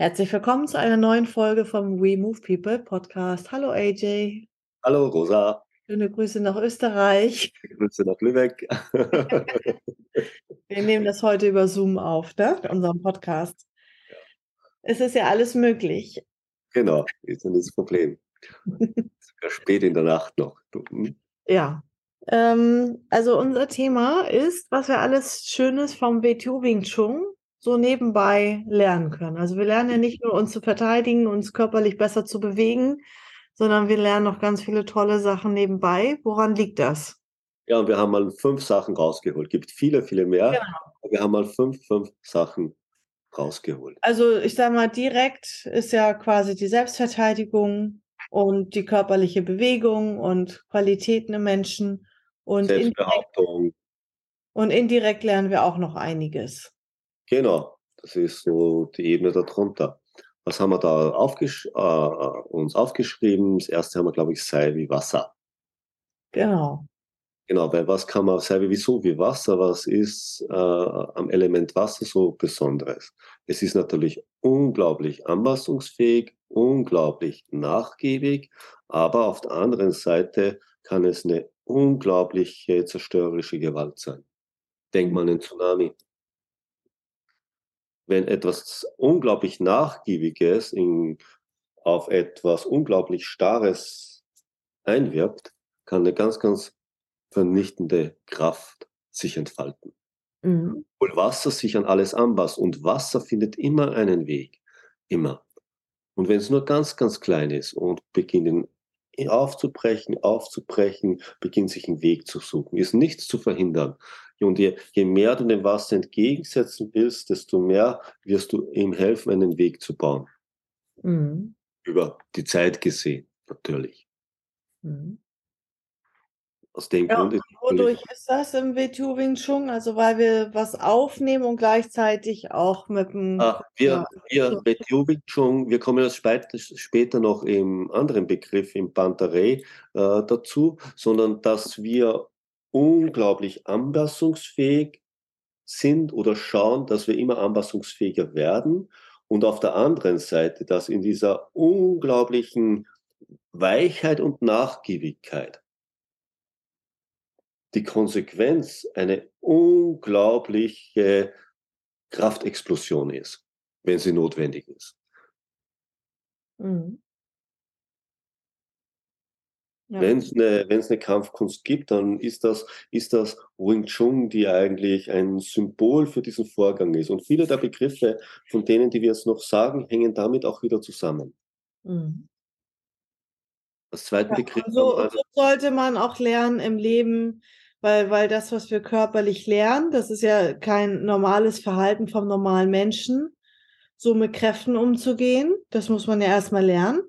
Herzlich willkommen zu einer neuen Folge vom We Move People Podcast. Hallo AJ. Hallo Rosa. Schöne Grüße nach Österreich. Grüße nach Lübeck. Wir nehmen das heute über Zoom auf, ne? unserem Podcast. Ja. Es ist ja alles möglich. Genau, ist ja das Problem. Sogar spät in der Nacht noch. Hm? Ja. Ähm, also unser Thema ist, was wir alles Schönes vom WTU Wing Chun so nebenbei lernen können. Also wir lernen ja nicht nur uns zu verteidigen, uns körperlich besser zu bewegen, sondern wir lernen noch ganz viele tolle Sachen nebenbei. Woran liegt das? Ja, und wir haben mal fünf Sachen rausgeholt. Gibt viele, viele mehr. Genau. Wir haben mal fünf, fünf Sachen rausgeholt. Also ich sage mal, direkt ist ja quasi die Selbstverteidigung und die körperliche Bewegung und Qualitäten im Menschen. Und Selbstbehauptung. Indirekt, und indirekt lernen wir auch noch einiges. Genau, das ist so die Ebene darunter. Was haben wir da aufgesch äh, uns aufgeschrieben? Das erste haben wir, glaube ich, sei wie Wasser. Genau. Genau, weil was kann man, sei wie so wie Wasser, was ist äh, am Element Wasser so Besonderes? Es ist natürlich unglaublich anpassungsfähig, unglaublich nachgiebig, aber auf der anderen Seite kann es eine unglaubliche zerstörerische Gewalt sein. Denkt man an Tsunami wenn etwas unglaublich Nachgiebiges in, auf etwas unglaublich Starres einwirkt, kann eine ganz, ganz vernichtende Kraft sich entfalten. Mhm. Obwohl Wasser sich an alles anpasst und Wasser findet immer einen Weg. Immer. Und wenn es nur ganz, ganz klein ist und beginnt aufzubrechen, aufzubrechen, beginnt sich einen Weg zu suchen, ist nichts zu verhindern. Und je, je mehr du dem Wasser entgegensetzen willst, desto mehr wirst du ihm helfen, einen Weg zu bauen. Mhm. Über die Zeit gesehen, natürlich. Mhm. Aus dem ja, Grund ist wodurch ist das im WTU Wing Chun? Also weil wir was aufnehmen und gleichzeitig auch mit dem... Ah, wir, wir WTU Wing Chun, wir kommen das später noch im anderen Begriff, im Pantarei äh, dazu, sondern dass wir unglaublich anpassungsfähig sind oder schauen, dass wir immer anpassungsfähiger werden und auf der anderen Seite, dass in dieser unglaublichen Weichheit und Nachgiebigkeit die Konsequenz eine unglaubliche Kraftexplosion ist, wenn sie notwendig ist. Mhm. Ja. Wenn es eine, eine Kampfkunst gibt, dann ist das, ist das Wing Chun, die eigentlich ein Symbol für diesen Vorgang ist. Und viele der Begriffe, von denen, die wir jetzt noch sagen, hängen damit auch wieder zusammen. Mhm. Das zweite ja, Begriff. So, also, so sollte man auch lernen im Leben, weil, weil das, was wir körperlich lernen, das ist ja kein normales Verhalten vom normalen Menschen, so mit Kräften umzugehen. Das muss man ja erstmal lernen.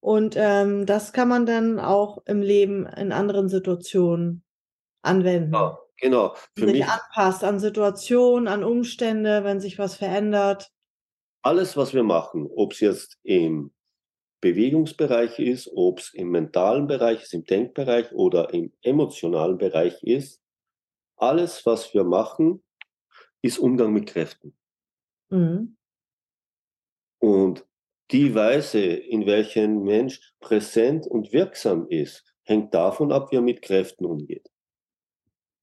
Und ähm, das kann man dann auch im Leben in anderen Situationen anwenden. Ja, genau. Für sich mich anpasst an Situationen, an Umstände, wenn sich was verändert. Alles, was wir machen, ob es jetzt im Bewegungsbereich ist, ob es im mentalen Bereich ist, im Denkbereich oder im emotionalen Bereich ist, alles, was wir machen, ist Umgang mit Kräften. Mhm. Und die Weise, in welcher ein Mensch präsent und wirksam ist, hängt davon ab, wie er mit Kräften umgeht.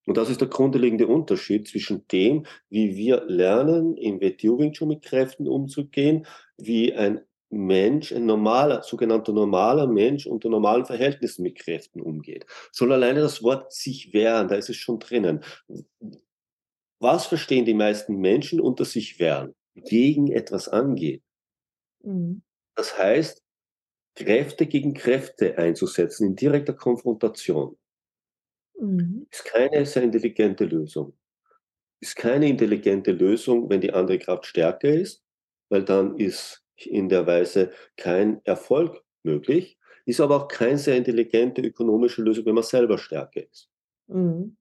Und das ist der grundlegende Unterschied zwischen dem, wie wir lernen, im Wing Chun mit Kräften umzugehen, wie ein Mensch, ein normaler, sogenannter normaler Mensch unter normalen Verhältnissen mit Kräften umgeht. Schon alleine das Wort sich wehren, da ist es schon drinnen. Was verstehen die meisten Menschen unter sich wehren? Gegen etwas angehen. Mhm. Das heißt, Kräfte gegen Kräfte einzusetzen in direkter Konfrontation mhm. ist keine sehr intelligente Lösung. Ist keine intelligente Lösung, wenn die andere Kraft stärker ist, weil dann ist in der Weise kein Erfolg möglich. ist aber auch keine sehr intelligente ökonomische Lösung, wenn man selber stärker ist. Mhm.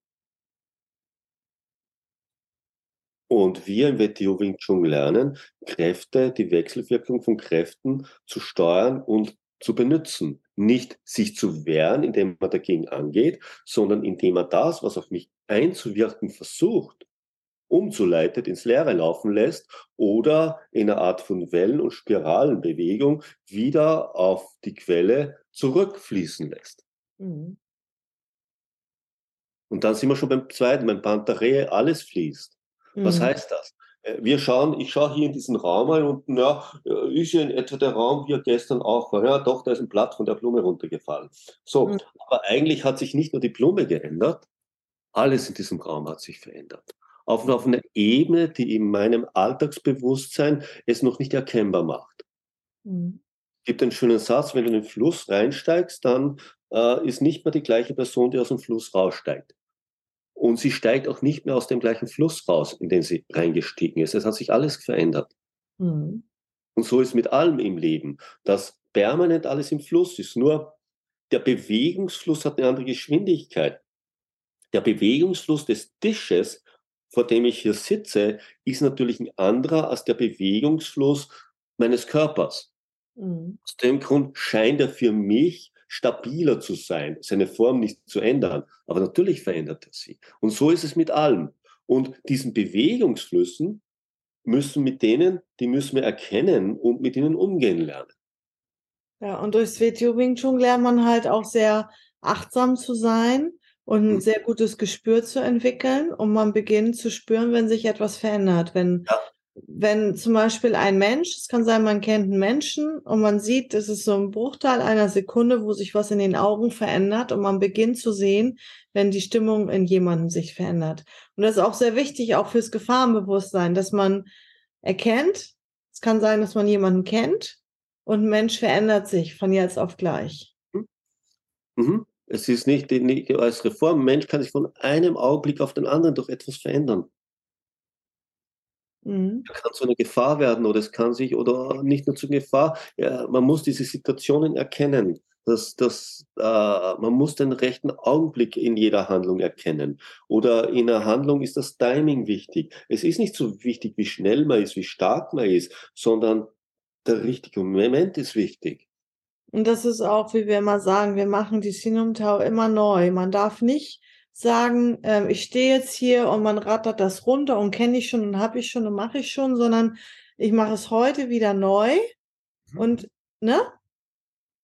Und wir im WTO Wing Chun lernen, Kräfte, die Wechselwirkung von Kräften zu steuern und zu benutzen. Nicht sich zu wehren, indem man dagegen angeht, sondern indem man das, was auf mich einzuwirken versucht, umzuleitet, ins Leere laufen lässt oder in einer Art von Wellen- und Spiralenbewegung wieder auf die Quelle zurückfließen lässt. Mhm. Und dann sind wir schon beim zweiten, beim Pantaree, alles fließt. Mhm. Was heißt das? Äh, wir schauen, ich schaue hier in diesen Raum rein und na, äh, ist ja in etwa der Raum, wie er gestern auch war. Ja, doch, da ist ein Blatt von der Blume runtergefallen. So, mhm. aber eigentlich hat sich nicht nur die Blume geändert, alles in diesem Raum hat sich verändert. Auf, auf einer Ebene, die in meinem Alltagsbewusstsein es noch nicht erkennbar macht. Mhm. Es gibt einen schönen Satz, wenn du in den Fluss reinsteigst, dann äh, ist nicht mehr die gleiche Person, die aus dem Fluss raussteigt. Und sie steigt auch nicht mehr aus dem gleichen Fluss raus, in den sie reingestiegen ist. Es hat sich alles verändert. Mhm. Und so ist mit allem im Leben, dass permanent alles im Fluss ist. Nur der Bewegungsfluss hat eine andere Geschwindigkeit. Der Bewegungsfluss des Tisches, vor dem ich hier sitze, ist natürlich ein anderer als der Bewegungsfluss meines Körpers. Mhm. Aus dem Grund scheint er für mich stabiler zu sein, seine Form nicht zu ändern. Aber natürlich verändert er sie. Und so ist es mit allem. Und diesen Bewegungsflüssen müssen mit denen, die müssen wir erkennen und mit ihnen umgehen lernen. Ja, und durchs WTO Wing Chun lernt man halt auch sehr achtsam zu sein und ein hm. sehr gutes Gespür zu entwickeln und man beginnt zu spüren, wenn sich etwas verändert, wenn ja wenn zum Beispiel ein Mensch, es kann sein, man kennt einen Menschen und man sieht, es ist so ein Bruchteil einer Sekunde, wo sich was in den Augen verändert und man beginnt zu sehen, wenn die Stimmung in jemandem sich verändert. Und das ist auch sehr wichtig, auch fürs Gefahrenbewusstsein, dass man erkennt, es kann sein, dass man jemanden kennt und ein Mensch verändert sich von jetzt auf gleich. Mhm. mhm. Es ist nicht, nicht als Mensch kann sich von einem Augenblick auf den anderen durch etwas verändern. Mhm. kann zu einer Gefahr werden oder es kann sich oder nicht nur zur Gefahr. Ja, man muss diese Situationen erkennen. Das, das, äh, man muss den rechten Augenblick in jeder Handlung erkennen. Oder in einer Handlung ist das Timing wichtig. Es ist nicht so wichtig, wie schnell man ist, wie stark man ist, sondern der richtige Moment ist wichtig. Und das ist auch, wie wir immer sagen, wir machen die Sinumtau immer neu. Man darf nicht sagen, äh, ich stehe jetzt hier und man rattert das runter und kenne ich schon und habe ich schon und mache ich schon, sondern ich mache es heute wieder neu mhm. und ne?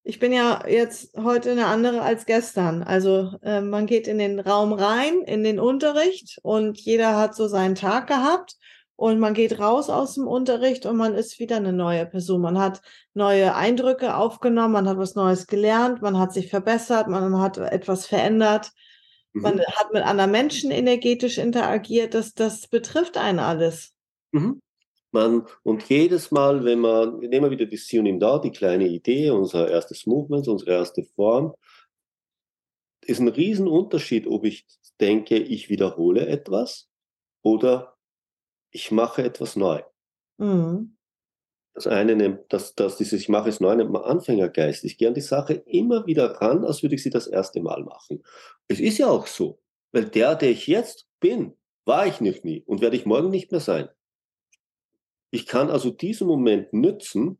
Ich bin ja jetzt heute eine andere als gestern. Also äh, man geht in den Raum rein, in den Unterricht und jeder hat so seinen Tag gehabt und man geht raus aus dem Unterricht und man ist wieder eine neue Person. Man hat neue Eindrücke aufgenommen, man hat was Neues gelernt, man hat sich verbessert, man hat etwas verändert man mhm. hat mit anderen Menschen energetisch interagiert, das, das betrifft einen alles. Mhm. Man, und jedes Mal, wenn man, wir nehmen wieder die Sionim da, die kleine Idee, unser erstes Movement, unsere erste Form, ist ein Riesenunterschied, ob ich denke, ich wiederhole etwas oder ich mache etwas neu. Mhm. Das eine nimmt, dass, dass dieses Ich mache es neu nennt man Anfängergeist. Ich gehe an die Sache immer wieder ran, als würde ich sie das erste Mal machen. Es ist ja auch so, weil der, der ich jetzt bin, war ich nicht nie und werde ich morgen nicht mehr sein. Ich kann also diesen Moment nützen,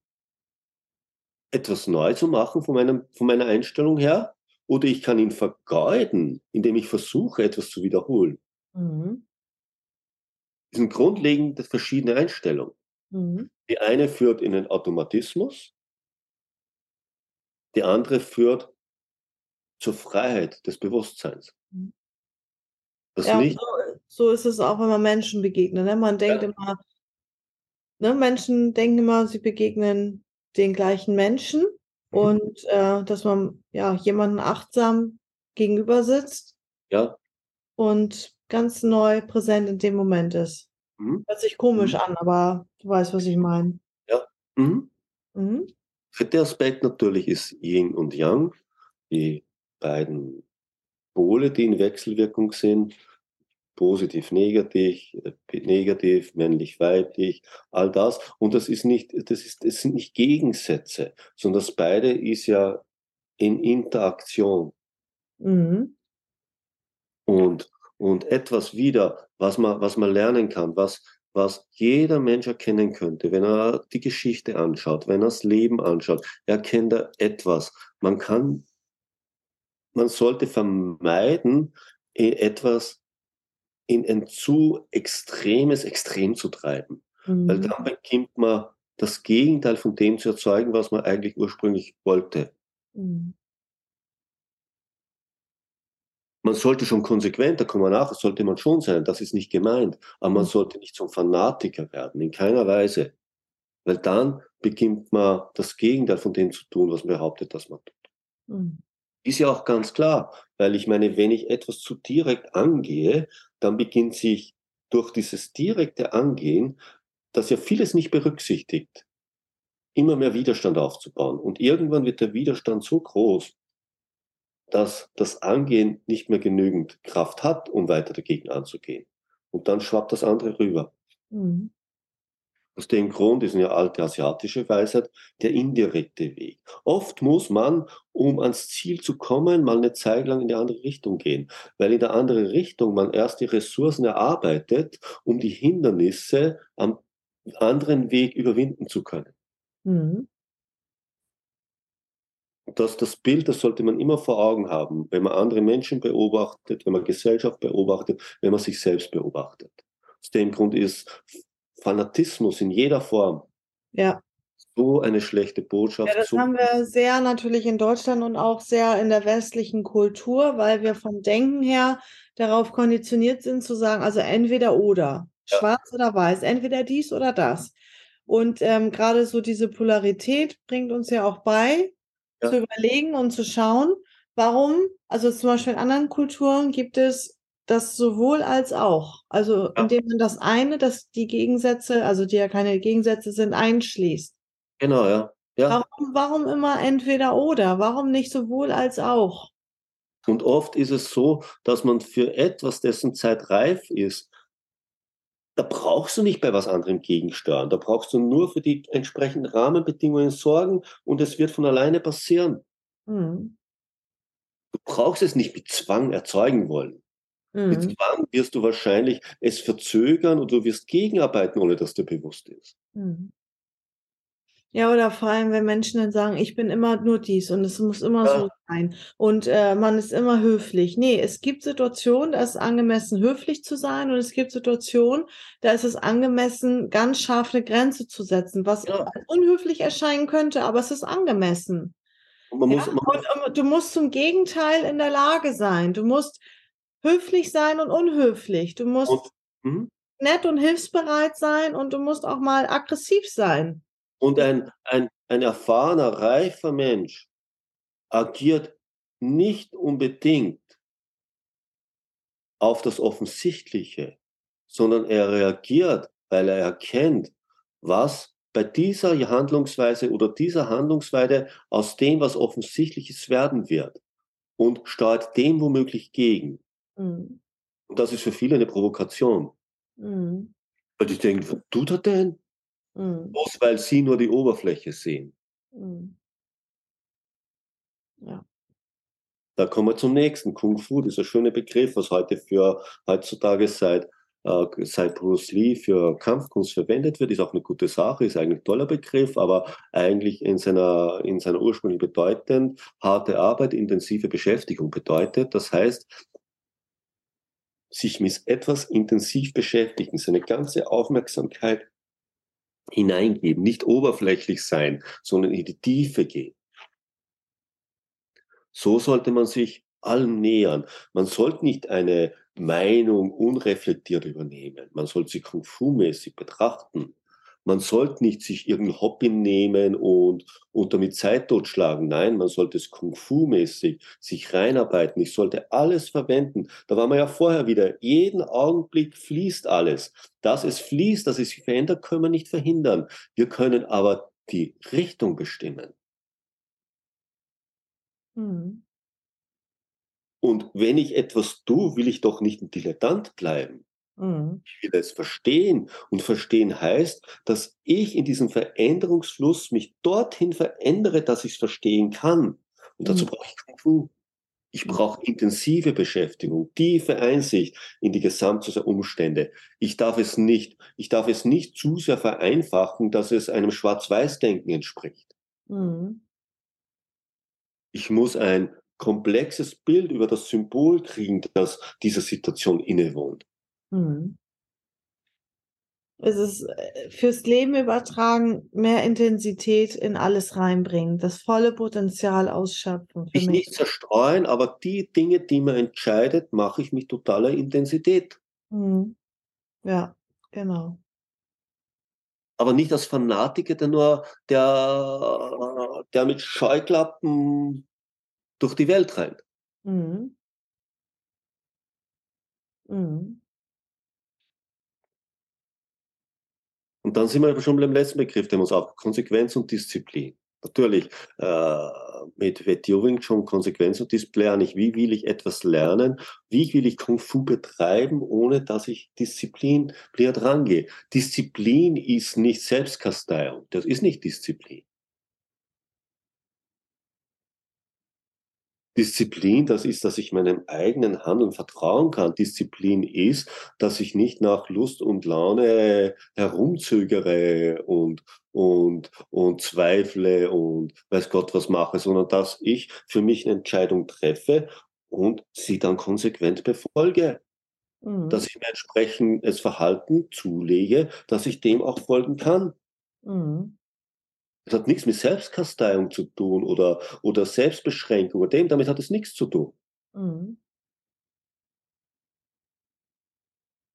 etwas neu zu machen von, meinem, von meiner Einstellung her, oder ich kann ihn vergeuden, indem ich versuche, etwas zu wiederholen. Mhm. Das sind grundlegend verschiedene Einstellungen. Mhm. Die eine führt in den Automatismus, die andere führt zur Freiheit des Bewusstseins. Mhm. Das ja, nicht, so, so, ist es auch, wenn man Menschen begegnet. Ne? Man denkt ja. immer, ne, Menschen denken immer, sie begegnen den gleichen Menschen mhm. und äh, dass man ja jemanden achtsam gegenüber sitzt ja. und ganz neu präsent in dem Moment ist. Mhm. Hört sich komisch mhm. an, aber du weißt, was ich meine. Ja. Mhm. Mhm. Dritter Aspekt natürlich ist Yin und Yang, die beiden Pole, die in Wechselwirkung sind, positiv, negativ, äh, negativ, männlich, weiblich, all das. Und das ist nicht, das ist, das sind nicht Gegensätze, sondern das beide ist ja in Interaktion. Mhm. Und, und etwas wieder, was man, was man lernen kann, was, was jeder Mensch erkennen könnte, wenn er die Geschichte anschaut, wenn er das Leben anschaut, erkennt er etwas. Man kann, man sollte vermeiden, etwas in ein zu extremes Extrem zu treiben. Mhm. Weil dann beginnt man das Gegenteil von dem zu erzeugen, was man eigentlich ursprünglich wollte. Mhm. Man sollte schon konsequent, da kommen wir nach, sollte man schon sein, das ist nicht gemeint. Aber man mhm. sollte nicht zum Fanatiker werden, in keiner Weise. Weil dann beginnt man das Gegenteil von dem zu tun, was man behauptet, dass man tut. Mhm. Ist ja auch ganz klar, weil ich meine, wenn ich etwas zu direkt angehe, dann beginnt sich durch dieses direkte Angehen, das ja vieles nicht berücksichtigt, immer mehr Widerstand aufzubauen. Und irgendwann wird der Widerstand so groß, dass das Angehen nicht mehr genügend Kraft hat, um weiter dagegen anzugehen. Und dann schwappt das andere rüber. Mhm. Aus dem Grund ist eine alte asiatische Weisheit der indirekte Weg. Oft muss man, um ans Ziel zu kommen, mal eine Zeit lang in die andere Richtung gehen, weil in der anderen Richtung man erst die Ressourcen erarbeitet, um die Hindernisse am anderen Weg überwinden zu können. Mhm. Das, das Bild, das sollte man immer vor Augen haben, wenn man andere Menschen beobachtet, wenn man Gesellschaft beobachtet, wenn man sich selbst beobachtet. Aus dem Grund ist Fanatismus in jeder Form ja. so eine schlechte Botschaft. Ja, das haben wir sehr natürlich in Deutschland und auch sehr in der westlichen Kultur, weil wir vom Denken her darauf konditioniert sind zu sagen, also entweder oder, ja. schwarz oder weiß, entweder dies oder das. Und ähm, gerade so diese Polarität bringt uns ja auch bei, ja. zu überlegen und zu schauen, warum, also zum Beispiel in anderen Kulturen gibt es das sowohl als auch. Also ja. indem man das eine, dass die Gegensätze, also die ja keine Gegensätze sind, einschließt. Genau, ja. ja. Warum, warum immer entweder oder? Warum nicht sowohl als auch? Und oft ist es so, dass man für etwas, dessen Zeit reif ist, da brauchst du nicht bei was anderem gegensteuern. Da brauchst du nur für die entsprechenden Rahmenbedingungen sorgen und es wird von alleine passieren. Mhm. Du brauchst es nicht mit Zwang erzeugen wollen. Mhm. Mit Zwang wirst du wahrscheinlich es verzögern und du wirst gegenarbeiten, ohne dass dir bewusst ist. Mhm. Ja, oder vor allem, wenn Menschen dann sagen, ich bin immer nur dies und es muss immer ja. so sein und äh, man ist immer höflich. Nee, es gibt Situationen, da ist es angemessen, höflich zu sein und es gibt Situationen, da ist es angemessen, ganz scharf eine Grenze zu setzen, was ja. unhöflich erscheinen könnte, aber es ist angemessen. Und man muss, ja? man und, du musst zum Gegenteil in der Lage sein. Du musst höflich sein und unhöflich. Du musst und, hm? nett und hilfsbereit sein und du musst auch mal aggressiv sein. Und ein, ein, ein erfahrener, reifer Mensch agiert nicht unbedingt auf das Offensichtliche, sondern er reagiert, weil er erkennt, was bei dieser Handlungsweise oder dieser Handlungsweise aus dem, was Offensichtliches werden wird und steuert dem womöglich gegen. Mhm. Und das ist für viele eine Provokation. Mhm. Weil die denken, was tut er denn? Mhm. Bloß weil sie nur die Oberfläche sehen. Mhm. Ja. Da kommen wir zum nächsten. Kung Fu, dieser schöne Begriff, was heute für heutzutage seit, äh, seit Bruce Lee für Kampfkunst verwendet wird, ist auch eine gute Sache, ist eigentlich ein toller Begriff, aber eigentlich in seiner, in seiner ursprünglichen Bedeutung harte Arbeit, intensive Beschäftigung bedeutet. Das heißt, sich mit etwas intensiv beschäftigen, seine ganze Aufmerksamkeit hineingeben, nicht oberflächlich sein, sondern in die Tiefe gehen. So sollte man sich allem nähern. Man sollte nicht eine Meinung unreflektiert übernehmen. Man sollte sie kung fu mäßig betrachten man sollte nicht sich irgendein Hobby nehmen und, und damit Zeit totschlagen. Nein, man sollte es Kung-Fu-mäßig sich reinarbeiten. Ich sollte alles verwenden. Da waren wir ja vorher wieder. Jeden Augenblick fließt alles. Dass es fließt, dass es sich verändert, können wir nicht verhindern. Wir können aber die Richtung bestimmen. Hm. Und wenn ich etwas tue, will ich doch nicht ein Dilettant bleiben. Mhm. Ich will es verstehen. Und verstehen heißt, dass ich in diesem Veränderungsfluss mich dorthin verändere, dass ich es verstehen kann. Und dazu mhm. brauche ich Kung Fu. Ich brauche intensive Beschäftigung, tiefe Einsicht in die gesamte Umstände. Ich darf es nicht, ich darf es nicht zu sehr vereinfachen, dass es einem Schwarz-Weiß-Denken entspricht. Mhm. Ich muss ein komplexes Bild über das Symbol kriegen, das dieser Situation innewohnt. Mhm. Es ist äh, fürs Leben übertragen, mehr Intensität in alles reinbringen, das volle Potenzial ausschöpfen. Ich mich. nicht zerstreuen, aber die Dinge, die man entscheidet, mache ich mit totaler Intensität. Mhm. Ja, genau. Aber nicht als Fanatiker, der nur, der, der mit Scheuklappen durch die Welt rennt. Mhm. Mhm. Und dann sind wir schon beim letzten Begriff, der muss auch Konsequenz und Disziplin. Natürlich, äh, mit Wetjoving schon Konsequenz und Disziplin, nicht wie will ich etwas lernen, wie will ich Kung Fu betreiben, ohne dass ich Disziplin rangehe. Disziplin ist nicht Selbstkasteiung, das ist nicht Disziplin. Disziplin, das ist, dass ich meinem eigenen Handeln vertrauen kann. Disziplin ist, dass ich nicht nach Lust und Laune herumzögere und, und, und zweifle und weiß Gott was mache, sondern dass ich für mich eine Entscheidung treffe und sie dann konsequent befolge. Mhm. Dass ich mir entsprechend das Verhalten zulege, dass ich dem auch folgen kann. Mhm. Das hat nichts mit Selbstkasteiung zu tun oder, oder Selbstbeschränkung oder dem, damit hat es nichts zu tun. Mhm.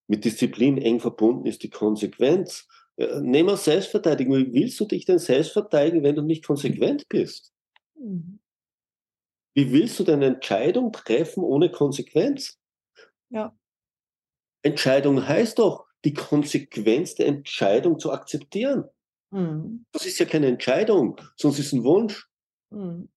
Mit Disziplin eng verbunden ist die Konsequenz. Äh, nehmen wir Selbstverteidigung. Wie willst du dich denn selbst verteidigen, wenn du nicht konsequent bist? Mhm. Wie willst du denn eine Entscheidung treffen ohne Konsequenz? Ja. Entscheidung heißt doch, die Konsequenz der Entscheidung zu akzeptieren. Mhm. Das ist ja keine Entscheidung, sonst ist es ein Wunsch. Mhm.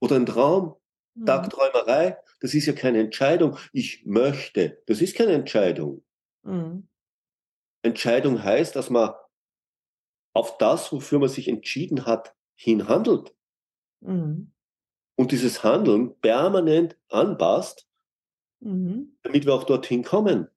Oder ein Traum. Mhm. Tagträumerei, das ist ja keine Entscheidung. Ich möchte, das ist keine Entscheidung. Mhm. Entscheidung heißt, dass man auf das, wofür man sich entschieden hat, hinhandelt. Mhm. Und dieses Handeln permanent anpasst, mhm. damit wir auch dorthin kommen.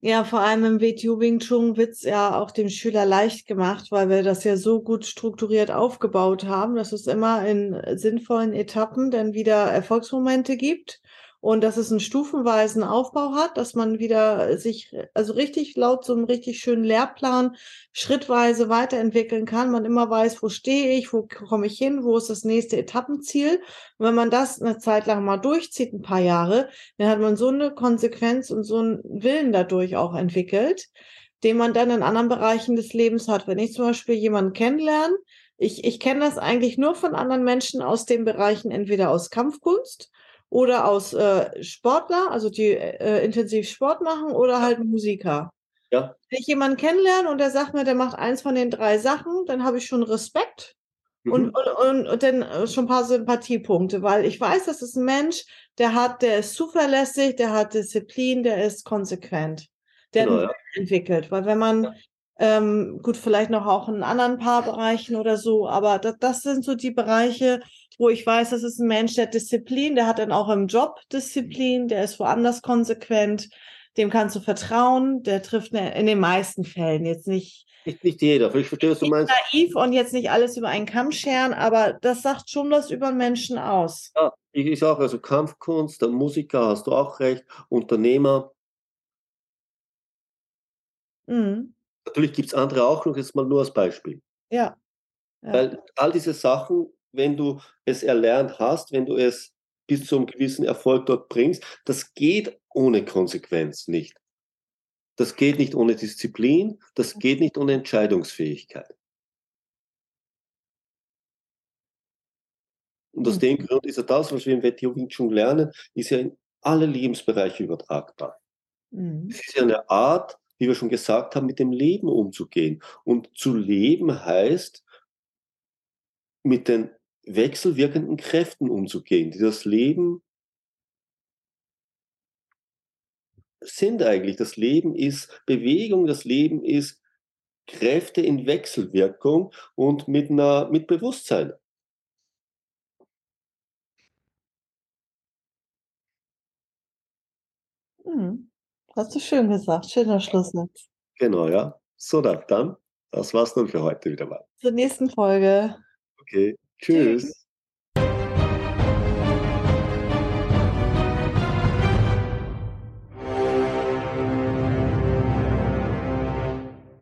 Ja, vor allem im WTU Wing Chun wird es ja auch dem Schüler leicht gemacht, weil wir das ja so gut strukturiert aufgebaut haben, dass es immer in sinnvollen Etappen dann wieder Erfolgsmomente gibt und dass es einen stufenweisen Aufbau hat, dass man wieder sich, also richtig laut so einem richtig schönen Lehrplan schrittweise weiterentwickeln kann. Man immer weiß, wo stehe ich, wo komme ich hin, wo ist das nächste Etappenziel. Und wenn man das eine Zeit lang mal durchzieht, ein paar Jahre, dann hat man so eine Konsequenz und so einen Willen dadurch auch entwickelt, den man dann in anderen Bereichen des Lebens hat. Wenn ich zum Beispiel jemanden kennenlerne, ich, ich kenne das eigentlich nur von anderen Menschen aus den Bereichen, entweder aus Kampfkunst oder aus äh, Sportler, also die äh, intensiv Sport machen, oder halt Musiker. Ja. Wenn ich jemanden kennenlerne und der sagt mir, der macht eins von den drei Sachen, dann habe ich schon Respekt mhm. und, und, und, und, dann äh, schon ein paar Sympathiepunkte, weil ich weiß, das ist ein Mensch, der hat, der ist zuverlässig, der hat Disziplin, der ist konsequent, der genau, ja. entwickelt. Weil wenn man, ja. ähm, gut, vielleicht noch auch in anderen paar Bereichen oder so, aber das, das sind so die Bereiche, wo ich weiß, das ist ein Mensch, der Disziplin, der hat dann auch im Job Disziplin, der ist woanders konsequent, dem kannst du vertrauen, der trifft ne, in den meisten Fällen jetzt nicht. Nicht, nicht jeder, ich verstehe, was du meinst. Naiv und jetzt nicht alles über einen Kamm scheren, aber das sagt schon was über einen Menschen aus. Ja, ich, ich sage also Kampfkunst, der Musiker, hast du auch recht, Unternehmer. Mhm. Natürlich gibt es andere auch noch, jetzt mal nur als Beispiel. Ja. ja. Weil all diese Sachen wenn du es erlernt hast, wenn du es bis zu einem gewissen Erfolg dort bringst, das geht ohne Konsequenz nicht. Das geht nicht ohne Disziplin, das geht nicht ohne Entscheidungsfähigkeit. Und aus dem Grund ist ja das, was wir im WTO Wing Chun lernen, ist ja in alle Lebensbereiche übertragbar. Mhm. Es ist ja eine Art, wie wir schon gesagt haben, mit dem Leben umzugehen. Und zu leben heißt, mit den wechselwirkenden Kräften umzugehen, die das Leben sind eigentlich. Das Leben ist Bewegung, das Leben ist Kräfte in Wechselwirkung und mit, einer, mit Bewusstsein. Hm, hast du schön gesagt, schöner Schlusssatz. Genau, ja. So, dann, das war's dann für heute wieder mal. Zur nächsten Folge. Okay tschüss. tschüss.